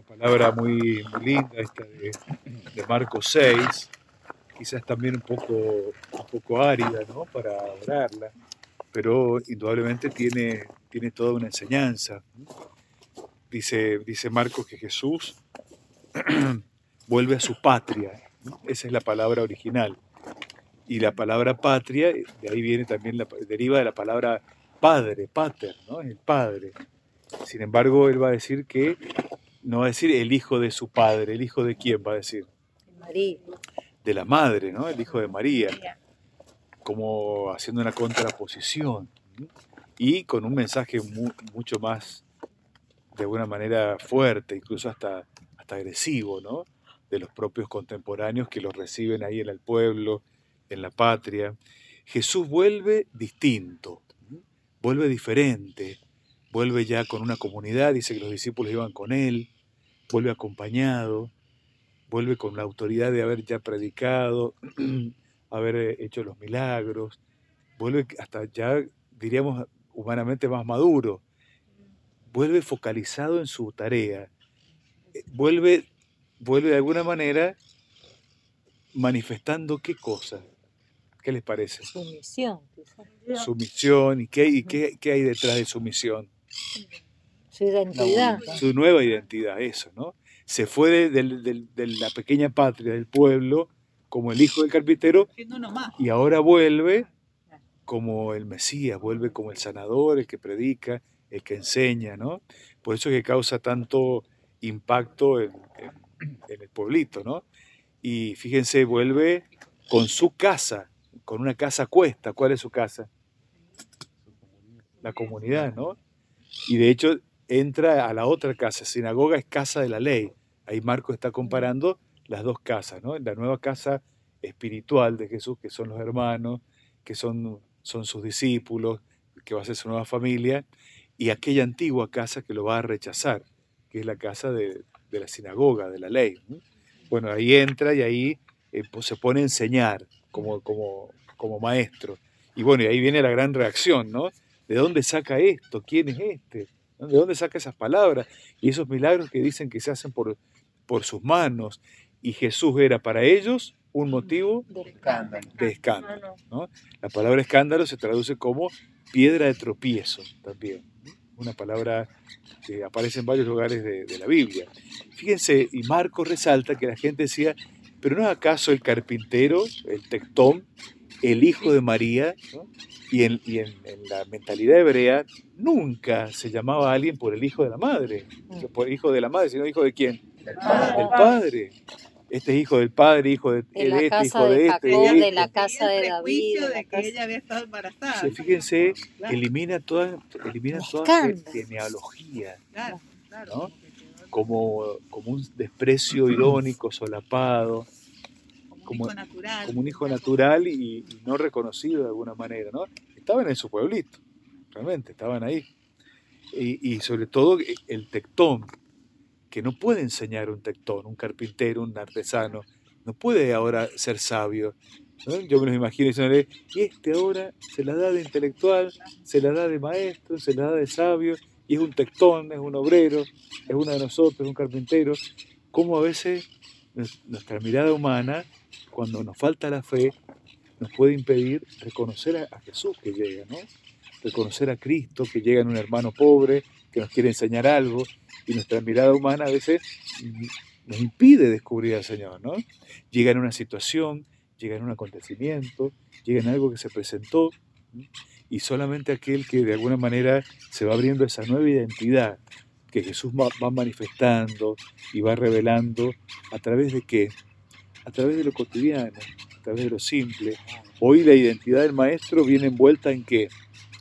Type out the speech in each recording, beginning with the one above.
una palabra muy, linda esta de, Marcos 6, quizás también un poco, un poco árida ¿no? para orarla, pero indudablemente tiene, tiene toda una enseñanza. Dice, dice Marcos que Jesús vuelve a su patria, esa es la palabra original. Y la palabra patria, de ahí viene también, deriva de la palabra padre, pater, ¿no? El padre. Sin embargo, él va a decir que no va a decir el hijo de su padre, el hijo de quién va a decir. María. De la madre, ¿no? El hijo de María. Como haciendo una contraposición. Y con un mensaje mucho más, de alguna manera, fuerte, incluso hasta, hasta agresivo, ¿no? De los propios contemporáneos que los reciben ahí en el pueblo, en la patria. Jesús vuelve distinto, vuelve diferente, vuelve ya con una comunidad, dice que los discípulos iban con él, vuelve acompañado, vuelve con la autoridad de haber ya predicado, haber eh, hecho los milagros, vuelve hasta ya, diríamos, humanamente más maduro, vuelve focalizado en su tarea, eh, vuelve, vuelve de alguna manera manifestando qué cosa, ¿Qué les parece? Su misión. Su misión. ¿Y qué, qué, hay detrás de su misión? Su identidad. su nueva identidad, eso, ¿no? Se fue de, la pequeña patria, del pueblo, como el hijo del carpintero, y ahora vuelve como el Mesías, vuelve como el sanador, el que predica, el que enseña, ¿no? Por eso es que causa tanto impacto en, en el pueblito, ¿no? Y fíjense, vuelve con su casa, con una casa cuesta. ¿Cuál es su casa? La comunidad, ¿no? Y de hecho entra a la otra casa. Sinagoga es casa de la ley. Ahí Marco está comparando las dos casas, ¿no? La nueva casa espiritual de Jesús, que son los hermanos, que son, son sus discípulos, que va a ser su nueva familia, y aquella antigua casa que lo va a rechazar, que es la casa de, la sinagoga, de la ley. Bueno, ahí entra y ahí eh, pues, se pone a enseñar como, como, como maestro. Y bueno, y ahí viene la gran reacción, ¿no? ¿De dónde saca esto? ¿Quién es este? ¿De dónde saca esas palabras? Y esos milagros que dicen que se hacen por, por sus manos. Y Jesús era para ellos un motivo de escándalo. ¿no? La palabra escándalo se traduce como piedra de tropiezo también. Una palabra que aparece en varios lugares de, de la Biblia. Fíjense, y Marcos resalta que la gente decía, pero ¿no es acaso el carpintero, el tectón, el hijo de María, y, en, la mentalidad hebrea nunca se llamaba a alguien por el hijo de la madre, mm. por el hijo de la madre, sino hijo de quién? Del padre. Este es hijo del padre, hijo de, de este, hijo de, este. De, la casa de David. De, que ella había estado embarazada. fíjense, elimina toda, elimina toda genealogía. Como, como un desprecio irónico, solapado como, un hijo natural y, no reconocido de alguna manera, ¿no? Estaban en su pueblito, realmente, estaban ahí. Y, sobre todo el tectón, que no puede enseñar un tectón, un carpintero, un artesano, no puede ahora ser sabio. Yo me lo imagino diciéndole, y este ahora se la da de intelectual, se la da de maestro, se la da de sabio, y es un tectón, es un obrero, es uno de nosotros, es un carpintero. Como a veces nuestra mirada humana cuando nos falta la fe, nos puede impedir reconocer a, Jesús que llega, ¿no? Reconocer a Cristo que llega en un hermano pobre, que nos quiere enseñar algo, y nuestra mirada humana a veces nos impide descubrir al Señor, ¿no? Llega en una situación, llega en un acontecimiento, llega en algo que se presentó, y solamente aquel que de alguna manera se va abriendo esa nueva identidad que Jesús va manifestando y va revelando a través de qué? A través de lo cotidiano, a través de lo simple. Hoy la identidad del maestro viene envuelta en qué?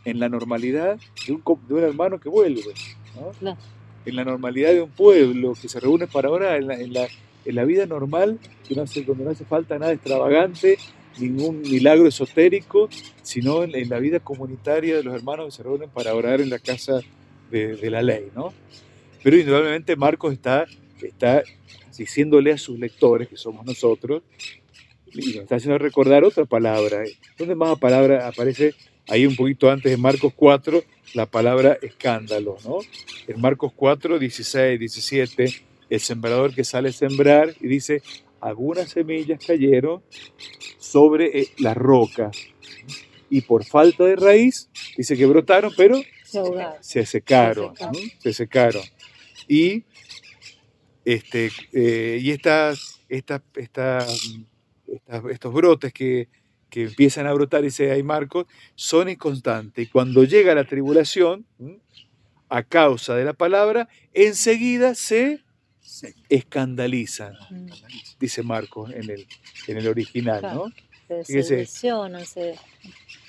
En la normalidad de un, de un hermano que vuelve, en la normalidad de un pueblo que se reúne para orar, en la, en la, en la vida normal, que no hace, donde no hace falta nada extravagante, ningún milagro esotérico, sino en, la vida comunitaria de los hermanos que se reúnen para orar en la casa de, de la ley. ¿no? Pero indudablemente Marcos está, está diciéndole a sus lectores, que somos nosotros, y nos está haciendo recordar otra palabra. ¿Dónde más palabra aparece? Ahí un poquito antes de Marcos 4, la palabra escándalo, ¿no? En Marcos 4, 16, 17, el sembrador que sale a sembrar y dice, algunas semillas cayeron sobre eh, las rocas y por falta de raíz, dice que brotaron, pero se, secaron, se secaron. Y, este, eh, y estas, estas, estos brotes que, que, empiezan a brotar, dice ahí Marcos, son inconstantes. Y cuando llega la tribulación, a causa de la palabra, enseguida se escandalizan, dice Marcos en el, en el original, ¿no? Se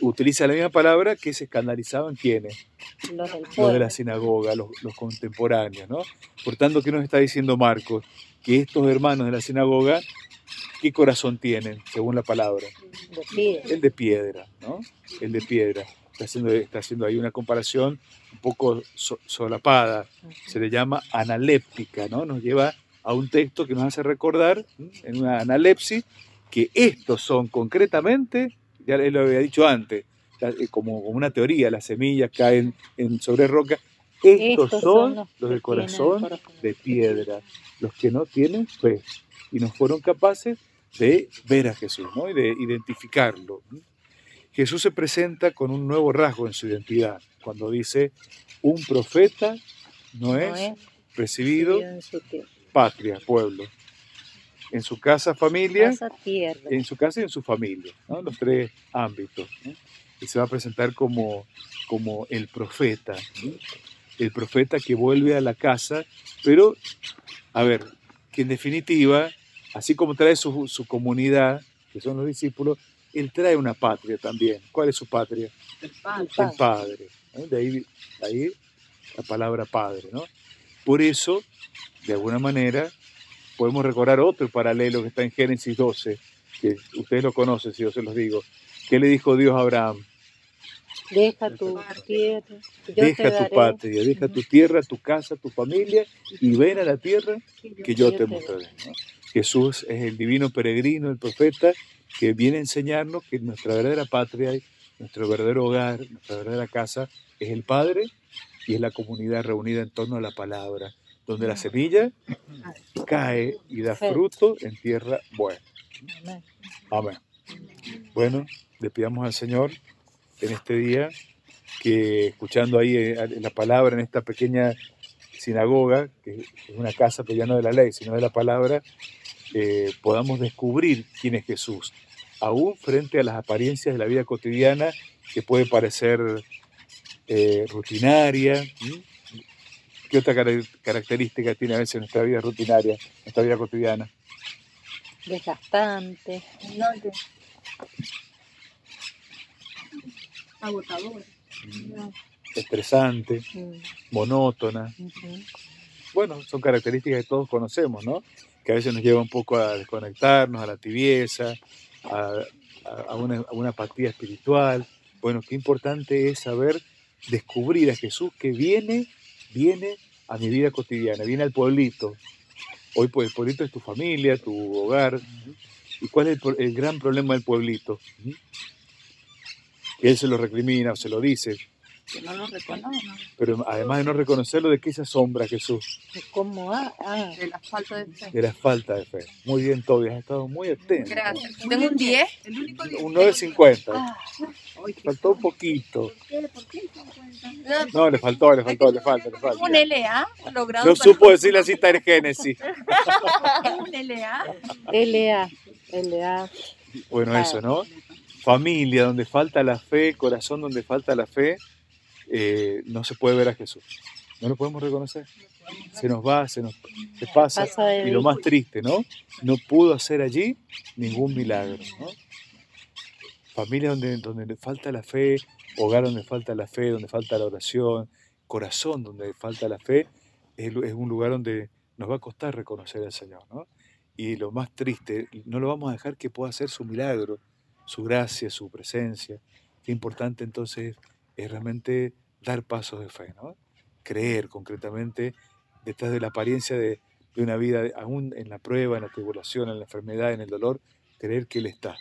Utiliza la misma palabra que se escandalizaban quienes? Los, de la sinagoga, los, contemporáneos, ¿no? Por tanto, ¿qué nos está diciendo Marcos? Que estos hermanos de la sinagoga, ¿qué corazón tienen, según la palabra? El de piedra, ¿no? El de piedra. Está haciendo, está haciendo ahí una comparación un poco solapada. Se le llama analéptica, ¿no? Nos lleva a un texto que nos hace recordar, en una analepsis, que estos son concretamente, ya lo había dicho antes, eh, como, una teoría, las semillas caen en, sobre roca, estos, son, los, los de corazón de piedra, los que no tienen fe y no fueron capaces de ver a Jesús ¿no? y de identificarlo. Jesús se presenta con un nuevo rasgo en su identidad, cuando dice, un profeta no, es, recibido patria, pueblo en su casa, familia, en su casa y en su familia, los tres ámbitos. Y se va a presentar como, como el profeta, el profeta que vuelve a la casa, pero, a ver, que en definitiva, así como trae su, su comunidad, que son los discípulos, él trae una patria también. ¿Cuál es su patria? El Padre. El padre De ahí, ahí la palabra Padre. ¿no? Por eso, de alguna manera, podemos recordar otro paralelo que está en Génesis 12, que ustedes lo conocen si yo se los digo. ¿Qué le dijo Dios a Abraham? Deja tu tierra, deja tu patria, deja tu tierra, tu casa, tu familia y ven a la tierra que yo te mostraré. Jesús es el divino peregrino, el profeta, que viene a enseñarnos que nuestra verdadera patria, nuestro verdadero hogar, nuestra verdadera casa es el Padre y es la comunidad reunida en torno a la palabra donde la semilla cae y da fruto en tierra buena. Amén. Bueno, le pidamos al Señor en este día que escuchando ahí eh, la palabra en esta pequeña sinagoga, que es una casa pero ya no de la ley, sino de la palabra, eh, podamos descubrir quién es Jesús, aún frente a las apariencias de la vida cotidiana que puede parecer eh, rutinaria, ¿Qué otra característica tiene a veces nuestra vida rutinaria, nuestra vida cotidiana? Desgastante. Agotador. Estresante, mm. monótona. Bueno, son características que todos conocemos, ¿no? Que a veces nos lleva un poco a desconectarnos, a la tibieza, a, una, a una apatía espiritual. Bueno, qué importante es saber descubrir a Jesús que viene viene a mi vida cotidiana, viene al pueblito. Hoy pues el pueblito es tu familia, tu hogar. ¿Y cuál es el, gran problema del pueblito? Que él se lo recrimina o se lo dice. Que no lo reconoce. Pero además de no reconocerlo, ¿de qué se asombra Jesús? ¿Cómo? Ah, ah. De la falta de fe. De la falta de fe. Muy bien, Toby, has estado muy atento. Gracias. Tengo un 10. Un 9.50. Ah. Faltó un poquito. No, le faltó, le faltó, le falta, le falta. Un LA logrado. No supo decir la cita de Génesis. un LA. LA. LA. Bueno, eso, ¿no? Familia donde falta la fe, corazón donde falta la fe, eh, no se puede ver a Jesús. No lo podemos reconocer. Se nos va, se nos se pasa. Y lo más triste, ¿no? No pudo hacer allí ningún milagro, ¿no? Familia donde, donde falta la fe, hogar donde falta la fe, donde falta la oración, corazón donde falta la fe, es, un lugar donde nos va a costar reconocer al Señor, ¿no? Y lo más triste, no lo vamos a dejar que pueda hacer su milagro, su gracia, su presencia. Qué importante entonces es realmente dar pasos de fe, ¿no? Creer concretamente detrás de la apariencia de, de una vida, aún en la prueba, en la tribulación, en la enfermedad, en el dolor, creer que Él está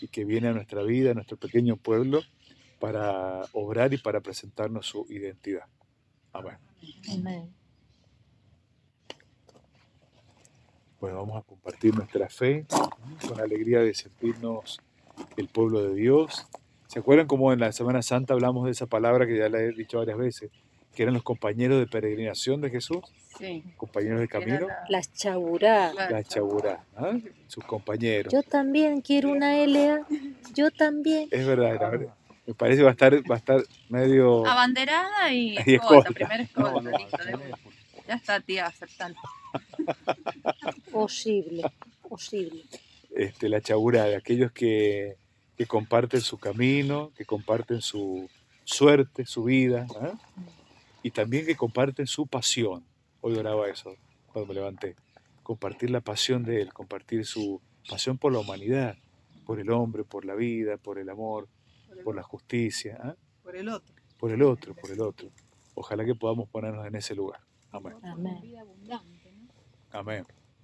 y que viene a nuestra vida, a nuestro pequeño pueblo, para obrar y para presentarnos su identidad. Amén. Amén. Bueno, vamos a compartir nuestra fe con alegría de sentirnos el pueblo de Dios. ¿Se acuerdan cómo en la Semana Santa hablamos de esa palabra que ya la he dicho varias veces? Que eran los compañeros de peregrinación de Jesús, Sí. compañeros de Era camino, la- Las chaburá. la- chaburá, ¿ah? sus compañeros. Yo también quiero una LA. Yo también. Es verdad, la verdad. me parece va a estar, va a estar medio... Abanderada y Y escolta, escolta. primera escolta, listo. Ya está, tía, aceptando. Posible. Posible. este, la chaburá, de aquellos que, que comparten su camino, que comparten su suerte, su vida, ¿ah? y también que comparten su pasión. Hoy oraba eso cuando me levanté. Compartir la pasión de Él, compartir su pasión por la humanidad, por el hombre, por la vida, por el amor, por la justicia, ¿ah? Por el otro. por el otro, por el otro. Ojalá que podamos ponernos en ese lugar. Amén. Amén. Amén.